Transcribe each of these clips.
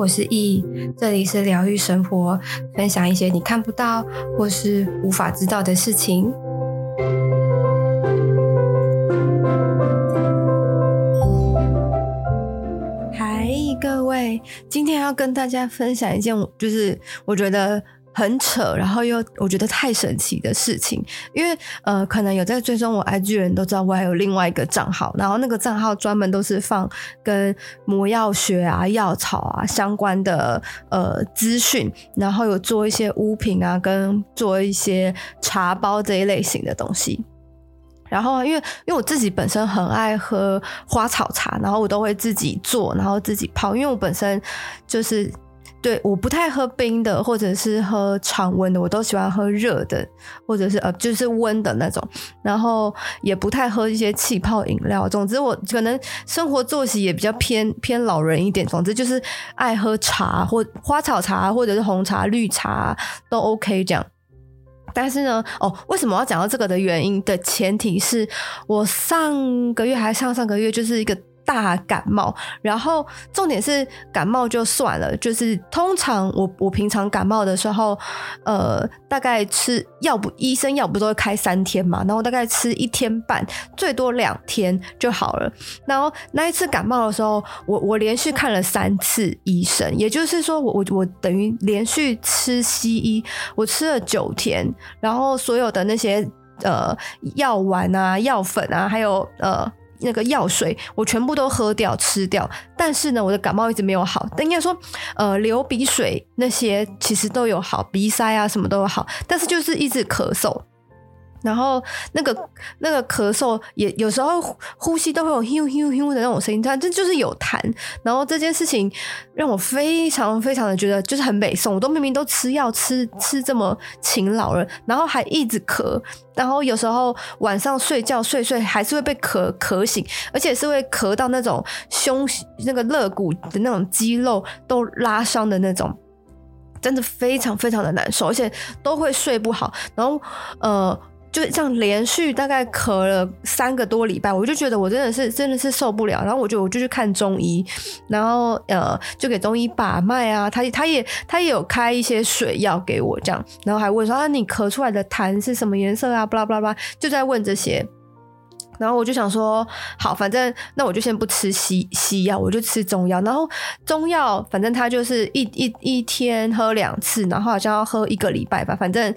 我是易，这里是疗愈生活，分享一些你看不到或是无法知道的事情。嗨，各位，今天要跟大家分享一件，就是我觉得。很扯，然后又我觉得太神奇的事情，因为呃，可能有在追踪我 IG 的人都知道，我还有另外一个账号，然后那个账号专门都是放跟魔药学啊、药草啊相关的呃资讯，然后有做一些物品啊，跟做一些茶包这一类型的东西。然后因为因为我自己本身很爱喝花草茶，然后我都会自己做，然后自己泡，因为我本身就是。对，我不太喝冰的，或者是喝常温的，我都喜欢喝热的，或者是呃，就是温的那种。然后也不太喝一些气泡饮料。总之，我可能生活作息也比较偏偏老人一点。总之，就是爱喝茶或花草茶，或者是红茶、绿茶都 OK 这样。但是呢，哦，为什么要讲到这个的原因的前提是我上个月还上上个月就是一个。大感冒，然后重点是感冒就算了，就是通常我我平常感冒的时候，呃，大概吃药不医生药不都会开三天嘛，然后大概吃一天半，最多两天就好了。然后那一次感冒的时候，我我连续看了三次医生，也就是说我我我等于连续吃西医，我吃了九天，然后所有的那些呃药丸啊、药粉啊，还有呃。那个药水我全部都喝掉吃掉，但是呢，我的感冒一直没有好。但应该说，呃，流鼻水那些其实都有好，鼻塞啊什么都有好，但是就是一直咳嗽。然后那个那个咳嗽也有时候呼吸都会有咻咻咻的那种声音，但这就是有痰。然后这件事情让我非常非常的觉得就是很美送，我都明明都吃药吃吃这么勤劳了，然后还一直咳。然后有时候晚上睡觉睡睡还是会被咳咳醒，而且是会咳到那种胸那个肋骨的那种肌肉都拉伤的那种，真的非常非常的难受，而且都会睡不好。然后呃。就这样连续大概咳了三个多礼拜，我就觉得我真的是真的是受不了，然后我就我就去看中医，然后呃就给中医把脉啊，他他也他也有开一些水药给我这样，然后还问说啊，你咳出来的痰是什么颜色啊，巴拉巴拉巴拉，就在问这些。然后我就想说，好，反正那我就先不吃西西药，我就吃中药。然后中药，反正他就是一一一天喝两次，然后好像要喝一个礼拜吧。反正，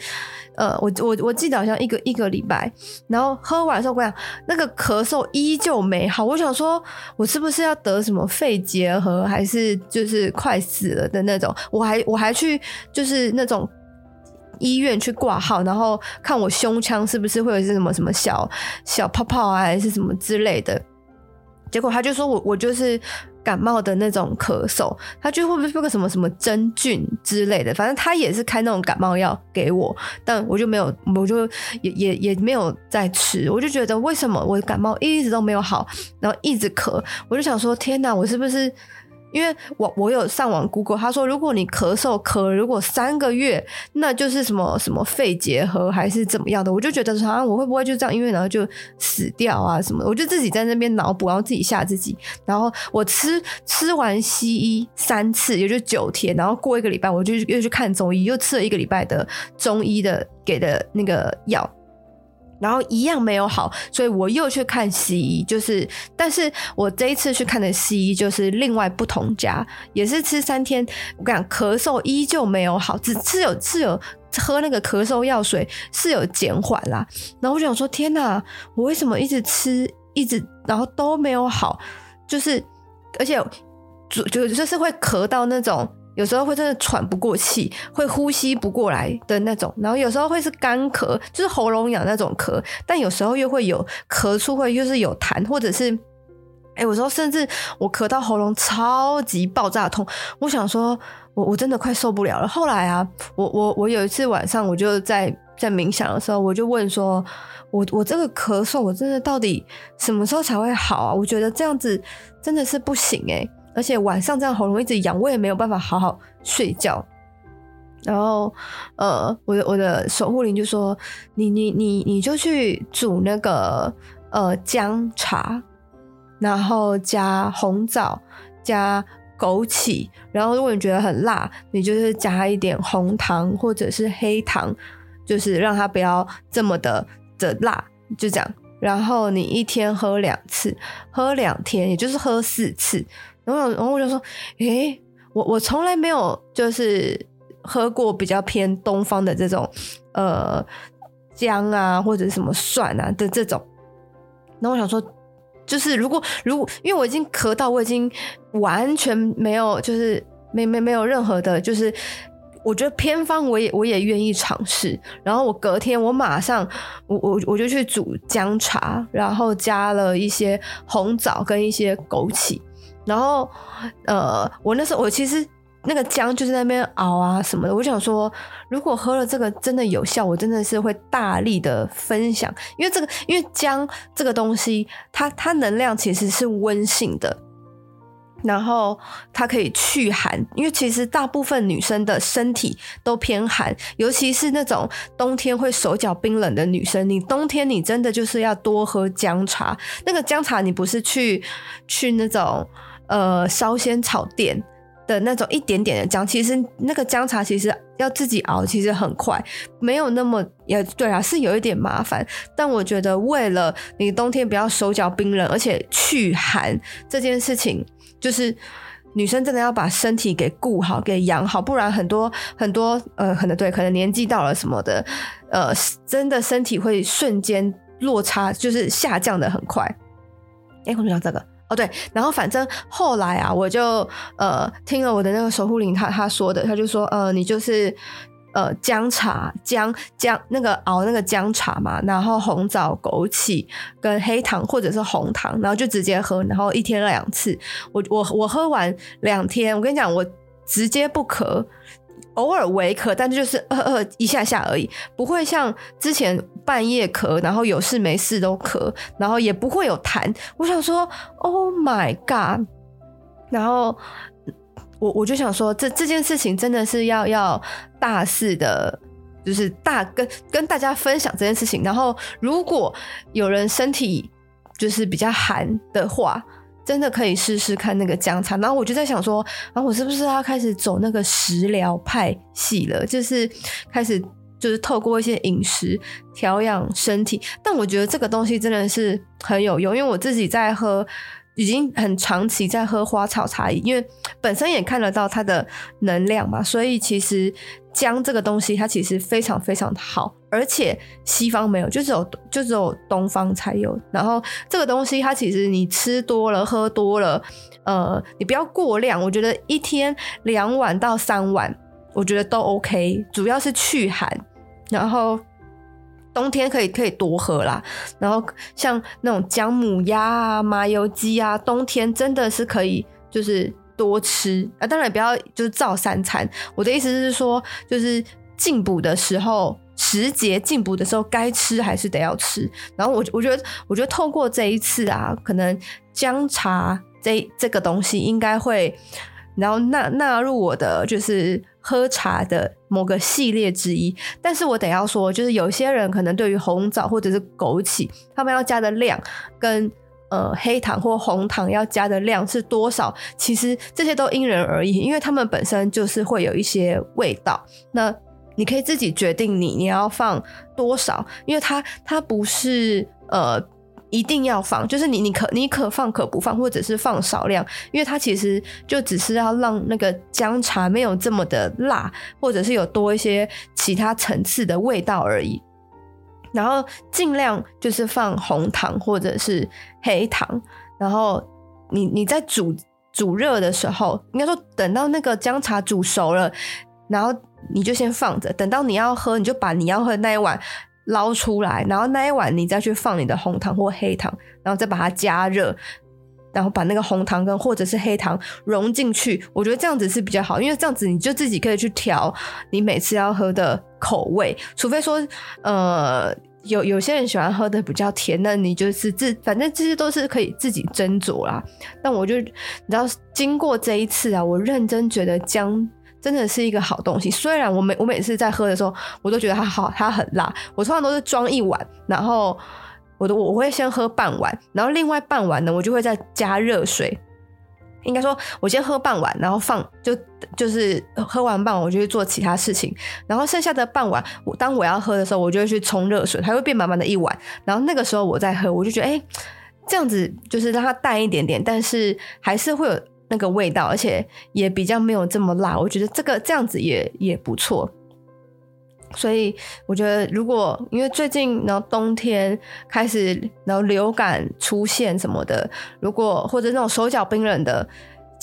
呃，我我我记得好像一个一个礼拜。然后喝完之后，我讲那个咳嗽依旧没好。我想说，我是不是要得什么肺结核，还是就是快死了的那种？我还我还去就是那种。医院去挂号，然后看我胸腔是不是会有一些什么什么小小泡泡啊，还是什么之类的。结果他就说我我就是感冒的那种咳嗽，他就会不会是个什么什么真菌之类的。反正他也是开那种感冒药给我，但我就没有，我就也也也没有再吃。我就觉得为什么我的感冒一直都没有好，然后一直咳，我就想说天哪，我是不是？因为我我有上网 Google，他说如果你咳嗽咳如果三个月，那就是什么什么肺结核还是怎么样的，我就觉得说啊，我会不会就这样，因为然后就死掉啊什么的？我就自己在那边脑补，然后自己吓自己。然后我吃吃完西医三次，也就九天，然后过一个礼拜，我就又去看中医，又吃了一个礼拜的中医的给的那个药。然后一样没有好，所以我又去看西医，就是，但是我这一次去看的西医就是另外不同家，也是吃三天，我跟你讲，咳嗽依旧没有好，只是有是有喝那个咳嗽药水是有减缓啦。然后我就想说，天哪，我为什么一直吃一直，然后都没有好，就是，而且就就就是会咳到那种。有时候会真的喘不过气，会呼吸不过来的那种，然后有时候会是干咳，就是喉咙痒那种咳，但有时候又会有咳出会又是有痰，或者是，哎、有时候甚至我咳到喉咙超级爆炸痛，我想说我我真的快受不了了。后来啊，我我我有一次晚上我就在在冥想的时候，我就问说，我我这个咳嗽我真的到底什么时候才会好啊？我觉得这样子真的是不行哎、而且晚上这样喉咙一直痒，我也没有办法好好睡觉。然后，呃，我的我的守护灵就说：“你你你你就去煮那个呃姜茶，然后加红枣，加枸杞，然后如果你觉得很辣，你就是加一点红糖或者是黑糖，就是让它不要这么的的辣，就这样。然后你一天喝两次，喝两天，也就是喝四次。然后，然后我就说，诶，我我从来没有就是喝过比较偏东方的这种呃姜啊或者什么蒜啊的这种。然后我想说。就是如果如因为我已经咳到我已经完全没有就是没没没有任何的，就是我觉得偏方我也我也愿意尝试。然后我隔天我马上我我我就去煮姜茶，然后加了一些红枣跟一些枸杞。然后呃，我那时候我其实。那个姜就是在那边熬啊什么的，我想说，如果喝了这个真的有效，我真的是会大力的分享，因为这个，因为姜这个东西，它它能量其实是温性的，然后它可以去寒，因为其实大部分女生的身体都偏寒，尤其是那种冬天会手脚冰冷的女生，你冬天你真的就是要多喝姜茶，那个姜茶你不是去去那种呃烧仙草店。的那种一点点的姜，其实那个姜茶其实要自己熬，其实很快，没有那么也对啊，是有一点麻烦。但我觉得为了你冬天不要手脚冰冷，而且去寒这件事情，就是女生真的要把身体给顾好，给养好，不然很多很多呃，可能对，可能年纪到了什么的，呃，真的身体会瞬间落差，就是下降的很快。哎，我们讲这个。哦对，然后反正后来啊，我就呃听了我的那个守护灵他他说的，他就说呃你就是呃姜茶姜姜那个熬那个姜茶嘛，然后红枣枸杞跟黑糖或者是红糖，然后就直接喝，然后一天两次。我我我喝完两天，我跟你讲，我直接不咳。偶尔微咳，但就是呃呃一下下而已，不会像之前半夜咳，然后有事没事都咳，然后也不会有痰。我想说，Oh my god！然后我我就想说，这这件事情真的是要要大肆的，就是大跟跟大家分享这件事情。然后如果有人身体就是比较寒的话，真的可以试试看那个姜茶，然后我就在想说，然后我是不是要开始走那个食疗派系了？就是开始就是透过一些饮食调养身体。但我觉得这个东西真的是很有用，因为我自己在喝，已经很长期在喝花草茶饮，因为本身也看得到它的能量嘛，所以其实。姜这个东西，它其实非常非常的好，而且西方没有，就只有就只有东方才有。然后这个东西，它其实你吃多了、喝多了，呃，你不要过量。我觉得一天两碗到三碗，我觉得都 OK。主要是去寒，然后冬天可以可以多喝啦。然后像那种姜母鸭啊、麻油鸡啊，冬天真的是可以，就是。多吃啊，当然不要就是照三餐。我的意思是说，就是进补的时候，时节进补的时候，该吃还是得要吃。然后我我觉得，我觉得透过这一次啊，可能姜茶这这个东西应该会，然后纳纳入我的就是喝茶的某个系列之一。但是我得要说，就是有些人可能对于红枣或者是枸杞，他们要加的量跟。呃，黑糖或红糖要加的量是多少？其实这些都因人而异，因为它们本身就是会有一些味道。那你可以自己决定你你要放多少，因为它它不是呃一定要放，就是你你可你可放可不放，或者是放少量，因为它其实就只是要让那个姜茶没有这么的辣，或者是有多一些其他层次的味道而已。然后尽量就是放红糖或者是黑糖，然后你你在煮煮热的时候，应该说等到那个姜茶煮熟了，然后你就先放着，等到你要喝，你就把你要喝的那一碗捞出来，然后那一碗你再去放你的红糖或黑糖，然后再把它加热，然后把那个红糖跟或者是黑糖融进去。我觉得这样子是比较好，因为这样子你就自己可以去调你每次要喝的口味，除非说，呃，有有些人喜欢喝的比较甜，那你就是自，反正这些都是可以自己斟酌啦。但我就，你知道，经过这一次啊，我认真觉得姜真的是一个好东西。虽然我每我每次在喝的时候，我都觉得它好，它很辣。我通常都是装一碗，然后我都我会先喝半碗，然后另外半碗呢，我就会再加热水。应该说，我先喝半碗，然后放就就是喝完半碗，我就去做其他事情，然后剩下的半碗，我当我要喝的时候，我就会去冲热水，它会变满满的一碗，然后那个时候我再喝，我就觉得哎、这样子就是让它淡一点点，但是还是会有那个味道，而且也比较没有这么辣，我觉得这个这样子也也不错。所以我觉得，如果因为最近然后冬天开始，然后流感出现什么的，如果或者那种手脚冰冷的，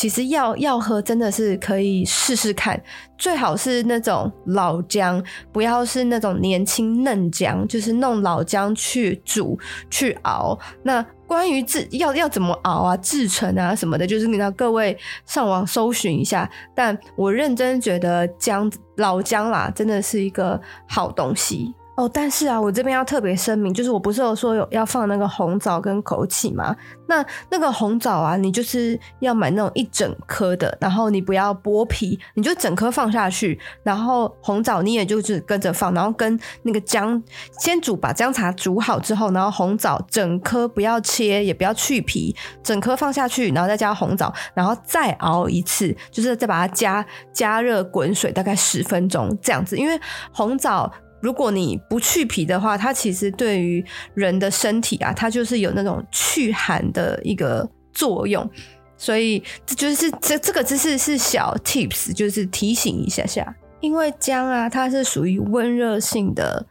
其实要要喝真的是可以试试看，最好是那种老姜，不要是那种年轻嫩姜，就是弄老姜去煮去熬那。关于制要要怎么熬啊、制程啊什么的，就是你让各位上网搜寻一下。但我认真觉得姜老姜啦，真的是一个好东西。哦，但是啊，我这边要特别声明，就是我不是有说有要放那个红枣跟枸杞吗？那那个红枣啊，你就是要买那种一整颗的，然后你不要剥皮，你就整颗放下去。然后红枣你也就是跟着放，然后跟那个姜先煮，把姜茶煮好之后，然后红枣整颗不要切，也不要去皮，整颗放下去，然后再加红枣，然后再熬一次，就是再把它加加热滚水，大概十分钟这样子，因为红枣。如果你不去皮的话，它其实对于人的身体啊，它就是有那种去寒的一个作用，所以这就是这这个只是是小 tips，就是提醒一下下。因为姜啊，它是属于温热性的，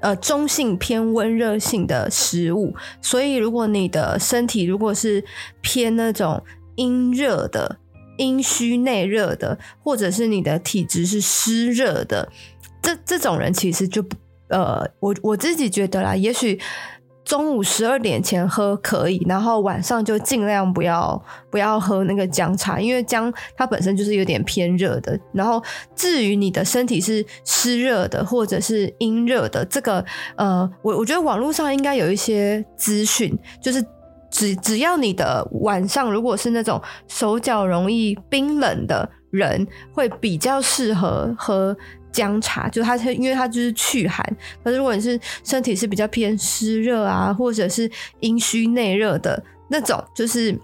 呃，中性偏温热性的食物，所以如果你的身体如果是偏那种阴热的、阴虚内热的，或者是你的体质是湿热的。这这种人其实就呃，我我自己觉得啦，也许中午十二点前喝可以，然后晚上就尽量不要不要喝那个姜茶，因为姜它本身就是有点偏热的。然后至于你的身体是湿热的或者是阴热的，这个呃，我我觉得网络上应该有一些资讯，就是只只要你的晚上如果是那种手脚容易冰冷的人，会比较适合喝。姜茶就它，因为它就是祛寒。可是如果你是身体是比较偏湿热啊，或者是阴虚内热的那种，就是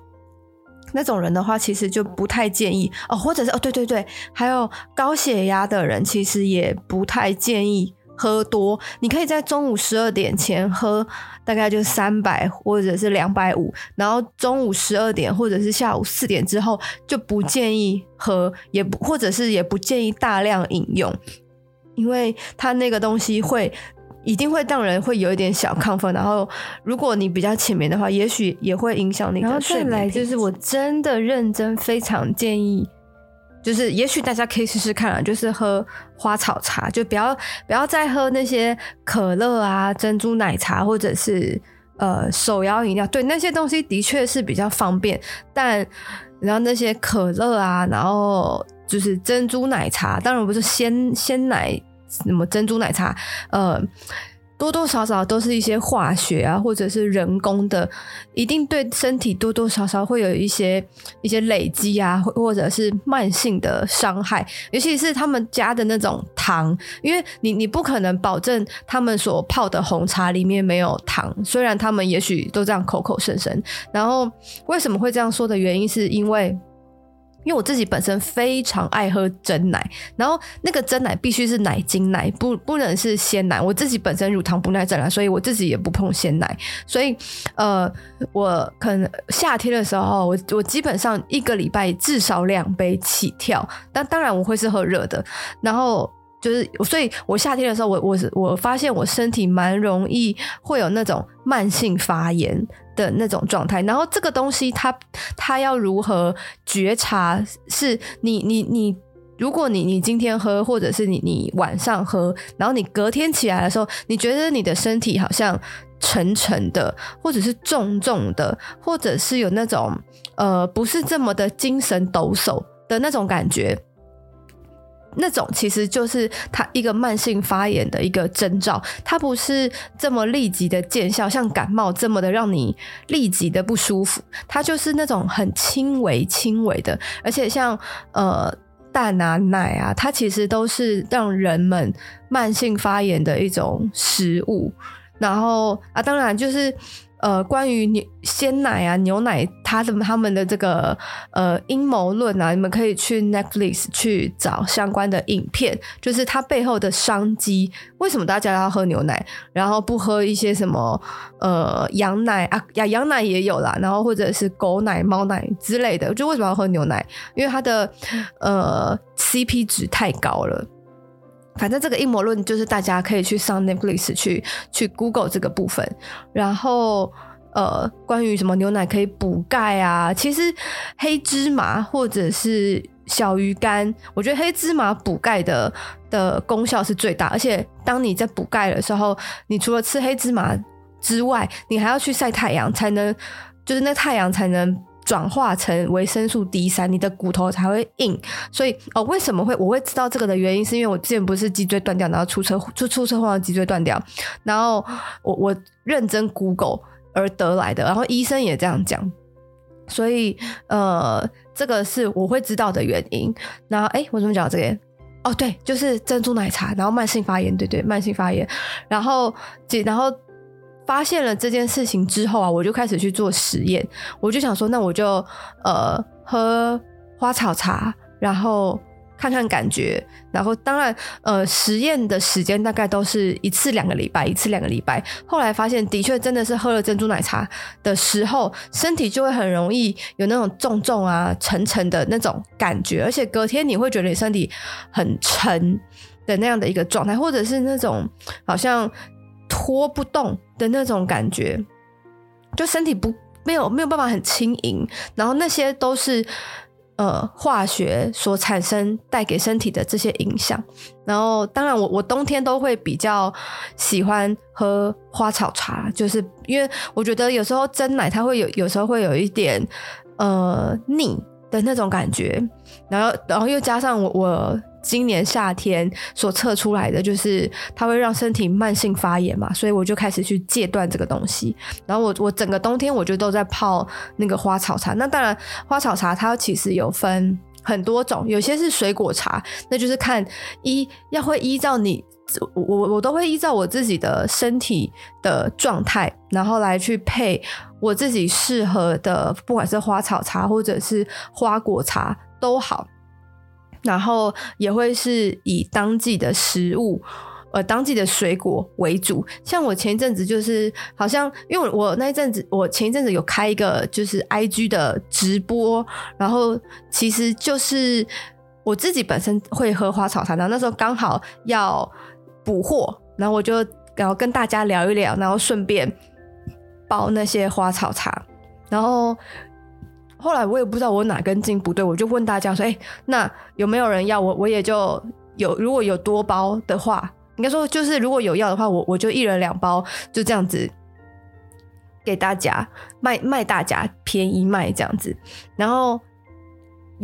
那种人的话，其实就不太建议哦。或者是哦，对对对，还有高血压的人，其实也不太建议喝多。你可以在中午十二点前喝，大概就三百或者是两百五，然后中午十二点或者是下午四点之后就不建议喝，也不或者是也不建议大量饮用。因为它那个东西会一定会让人会有一点小亢奋，然后如果你比较浅眠的话，也许也会影响你的睡眠。然后再来就是我真的认真非常建议，就是也许大家可以试试看啊，就是喝花草茶，就不要不要再喝那些可乐啊、珍珠奶茶或者是呃手摇饮料。对，那些东西的确是比较方便，但然后那些可乐啊，然后。就是珍珠奶茶，当然不是鲜鲜奶，什么珍珠奶茶，呃，多多少少都是一些化学啊，或者是人工的，一定对身体多多少少会有一些一些累积啊，或者是慢性的伤害，尤其是他们加的那种糖，因为你你不可能保证他们所泡的红茶里面没有糖，虽然他们也许都这样口口声声，然后为什么会这样说的原因是因为。因为我自己本身非常爱喝真奶，然后那个真奶必须是奶精奶，不不能是鲜奶。我自己本身乳糖不耐症啦，所以我自己也不碰鲜奶。所以，呃，我可能夏天的时候，我我基本上一个礼拜至少两杯起跳。但当然我会是喝热的，然后就是，所以我夏天的时候，我我我发现我身体蛮容易会有那种慢性发炎。的那种状态，然后这个东西它它要如何觉察？是你你你，如果你你今天喝，或者是你你晚上喝，然后你隔天起来的时候，你觉得你的身体好像沉沉的，或者是重重的，或者是有那种呃不是这么的精神抖擞的那种感觉。那种其实就是它一个慢性发炎的一个征兆，它不是这么立即的见效，像感冒这么的让你立即的不舒服，它就是那种很轻微轻微的，而且像呃蛋啊奶啊，它其实都是让人们慢性发炎的一种食物，然后啊当然就是。呃关于牛鲜奶啊牛奶它的他们的这个呃阴谋论啊，你们可以去 Netflix 去找相关的影片，就是它背后的商机，为什么大家要喝牛奶，然后不喝一些什么呃羊奶啊呀羊奶也有啦，然后或者是狗奶猫奶之类的，就为什么要喝牛奶？因为它的呃 CP 值太高了。反正这个阴谋论就是大家可以去上 Netflix 去去 Google 这个部分，然后呃，关于什么牛奶可以补钙啊，其实黑芝麻或者是小鱼干，我觉得黑芝麻补钙的的功效是最大，而且当你在补钙的时候，你除了吃黑芝麻之外，你还要去晒太阳，才能就是那太阳才能。转化成维生素 D 三，你的骨头才会硬。所以哦，为什么会我会知道这个的原因，是因为我之前不是脊椎断掉，然后出车出出车祸，脊椎断掉，然后我我认真 Google 而得来的，然后医生也这样讲，所以呃，这个是我会知道的原因。然后哎，我怎么讲这个？哦，对，就是珍珠奶茶，然后慢性发炎，对对，慢性发炎，然后然后。发现了这件事情之后啊，我就开始去做实验。我就想说，那我就呃喝花草茶，然后看看感觉。然后当然呃实验的时间大概都是一次两个礼拜，一次两个礼拜。后来发现的确真的是喝了珍珠奶茶的时候，身体就会很容易有那种重重啊、沉沉的那种感觉，而且隔天你会觉得你身体很沉的那样的一个状态，或者是那种好像。拖不动的那种感觉，就身体不没有没有办法很轻盈，然后那些都是呃化学所产生带给身体的这些影响。然后当然我我冬天都会比较喜欢喝花草茶，就是因为我觉得有时候蒸奶它会有有时候会有一点呃腻的那种感觉，然后然后又加上我我。今年夏天所测出来的就是它会让身体慢性发炎嘛，所以我就开始去戒断这个东西。然后我我整个冬天我就都在泡那个花草茶。那当然花草茶它其实有分很多种，有些是水果茶，那就是看依要会依照你我我我都会依照我自己的身体的状态，然后来去配我自己适合的，不管是花草茶或者是花果茶都好。然后也会是以当季的食物，呃，当季的水果为主。像我前一阵子就是好像，因为我那一阵子，我前一阵子有开一个就是 IG 的直播，然后其实就是我自己本身会喝花草茶，然后那时候刚好要补货，然后我就然后跟大家聊一聊，然后顺便包那些花草茶，然后。后来我也不知道我哪根筋不对，我就问大家说：“哎、那有没有人要我？我也就有，如果有多包的话，应该说就是如果有要的话，我我就一人两包，就这样子给大家卖卖，大家便宜卖这样子。然后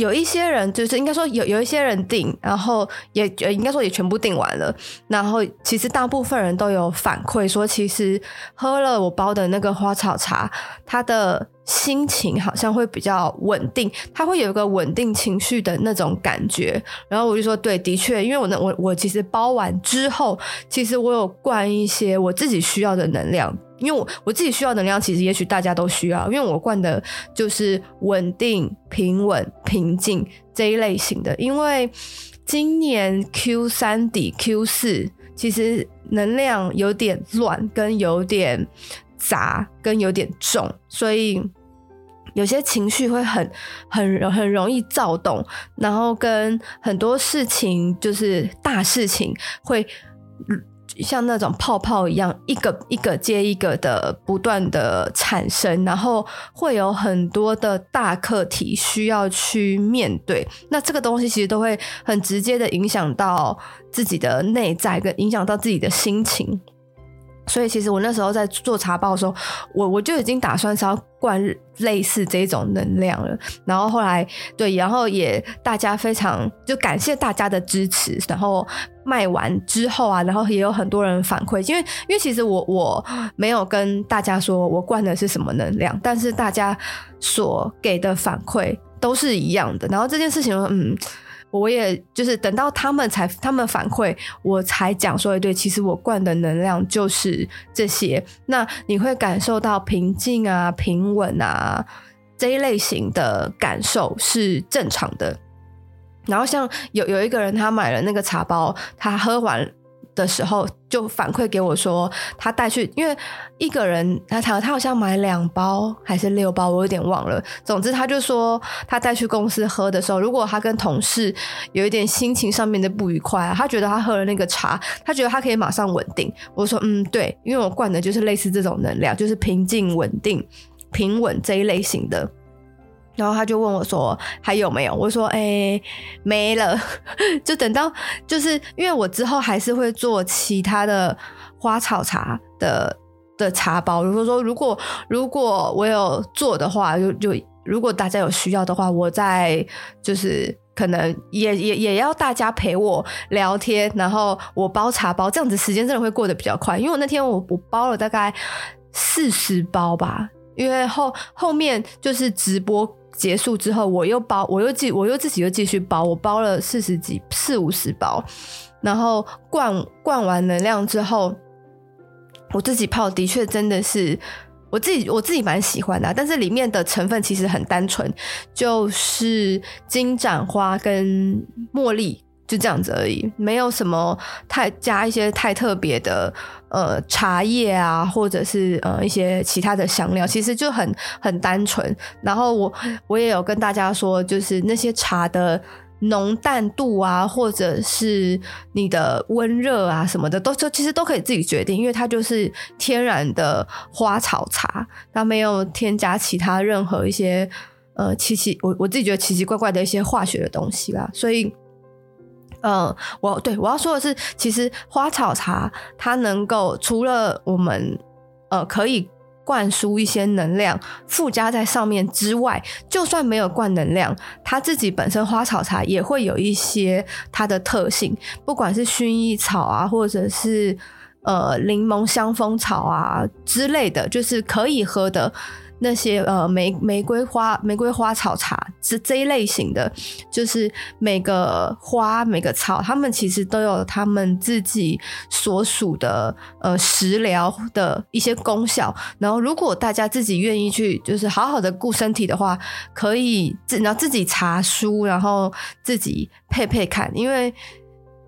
有一些人就是应该说有有一些人订，然后也应该说也全部订完了。然后其实大部分人都有反馈说，其实喝了我包的那个花草茶，它的。心情好像会比较稳定，他会有一个稳定情绪的那种感觉。然后我就说，对，的确，因为我那，我我其实包完之后，其实我有灌一些我自己需要的能量，因为我我自己需要能量，其实也许大家都需要，因为我惯的就是稳定、平稳、平静这一类型的。因为今年 Q 三底 Q 四，其实能量有点乱，跟有点杂，跟有点重，所以。有些情绪会很、很、很容易躁动，然后跟很多事情，就是大事情，会像那种泡泡一样，一个一个接一个的不断的产生，然后会有很多的大课题需要去面对。那这个东西其实都会很直接的影响到自己的内在，跟影响到自己的心情。所以其实我那时候在做茶包的时候，我我就已经打算是要灌类似这种能量了。然后后来对，然后也大家非常就感谢大家的支持。然后卖完之后啊，然后也有很多人反馈，因为因为其实我我没有跟大家说我灌的是什么能量，但是大家所给的反馈都是一样的。然后这件事情，嗯。我也就是等到他们才他们反馈，我才讲说，对，其实我灌的能量就是这些。那你会感受到平静啊、平稳啊这一类型的感受是正常的。然后像有有一个人，他买了那个茶包，他喝完。的时候就反馈给我说，他带去，因为一个人他他他好像买两包还是六包，我有点忘了。总之，他就说他带去公司喝的时候，如果他跟同事有一点心情上面的不愉快，他觉得他喝了那个茶，他觉得他可以马上稳定。我说嗯，对，因为我灌的就是类似这种能量，就是平静、稳定、平稳这一类型的。然后他就问我说：“还有没有？”我说：“哎、没了。”就等到就是因为我之后还是会做其他的花草茶的的茶包。如果说如果如果我有做的话，就就如果大家有需要的话，我再就是可能也也也要大家陪我聊天，然后我包茶包，这样子时间真的会过得比较快。因为我那天我我包了大概四十包吧，因为后后面就是直播。结束之后，我又包，我又继，我又自己又继续包，我包了四十几、四五十包，然后灌灌完能量之后，我自己泡的确真的是我自己我自己蛮喜欢的，但是里面的成分其实很单纯，就是金盏花跟茉莉。就这样子而已，没有什么太加一些太特别的呃茶叶啊，或者是呃一些其他的香料，其实就很很单纯。然后我我也有跟大家说，就是那些茶的浓淡度啊，或者是你的温热啊什么的，都就其实都可以自己决定，因为它就是天然的花草茶，它没有添加其他任何一些呃奇奇我我自己觉得奇奇怪怪的一些化学的东西啦，所以。嗯，我对我要说的是，其实花草茶它能够除了我们呃可以灌输一些能量附加在上面之外，就算没有灌能量，它自己本身花草茶也会有一些它的特性，不管是薰衣草啊，或者是呃柠檬香蜂草啊之类的，就是可以喝的。那些呃玫玫瑰花玫瑰花草茶这这一类型的，就是每个花每个草，它们其实都有他们自己所属的呃食疗的一些功效。然后，如果大家自己愿意去，就是好好的顾身体的话，可以自然后自己查书，然后自己配配看，因为。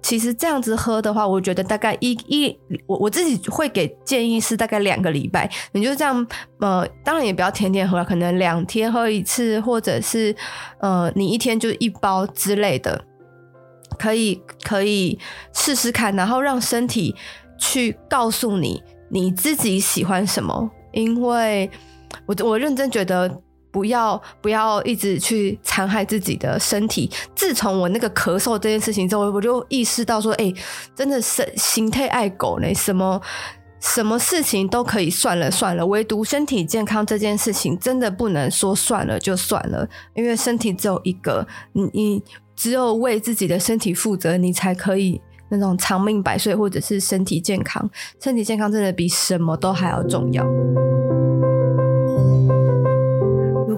其实这样子喝的话，我觉得大概一一我我自己会给建议是大概两个礼拜，你就这样呃，当然也不要天天喝，可能两天喝一次，或者是呃你一天就一包之类的，可以可以试试看，然后让身体去告诉你你自己喜欢什么，因为我我认真觉得。不要不要一直去残害自己的身体。自从我那个咳嗽这件事情之后，我就意识到说，哎、真的是心态爱狗呢，什么什么事情都可以算了算了，唯独身体健康这件事情，真的不能说算了就算了，因为身体只有一个，你你只有为自己的身体负责，你才可以那种长命百岁，或者是身体健康。身体健康真的比什么都还要重要。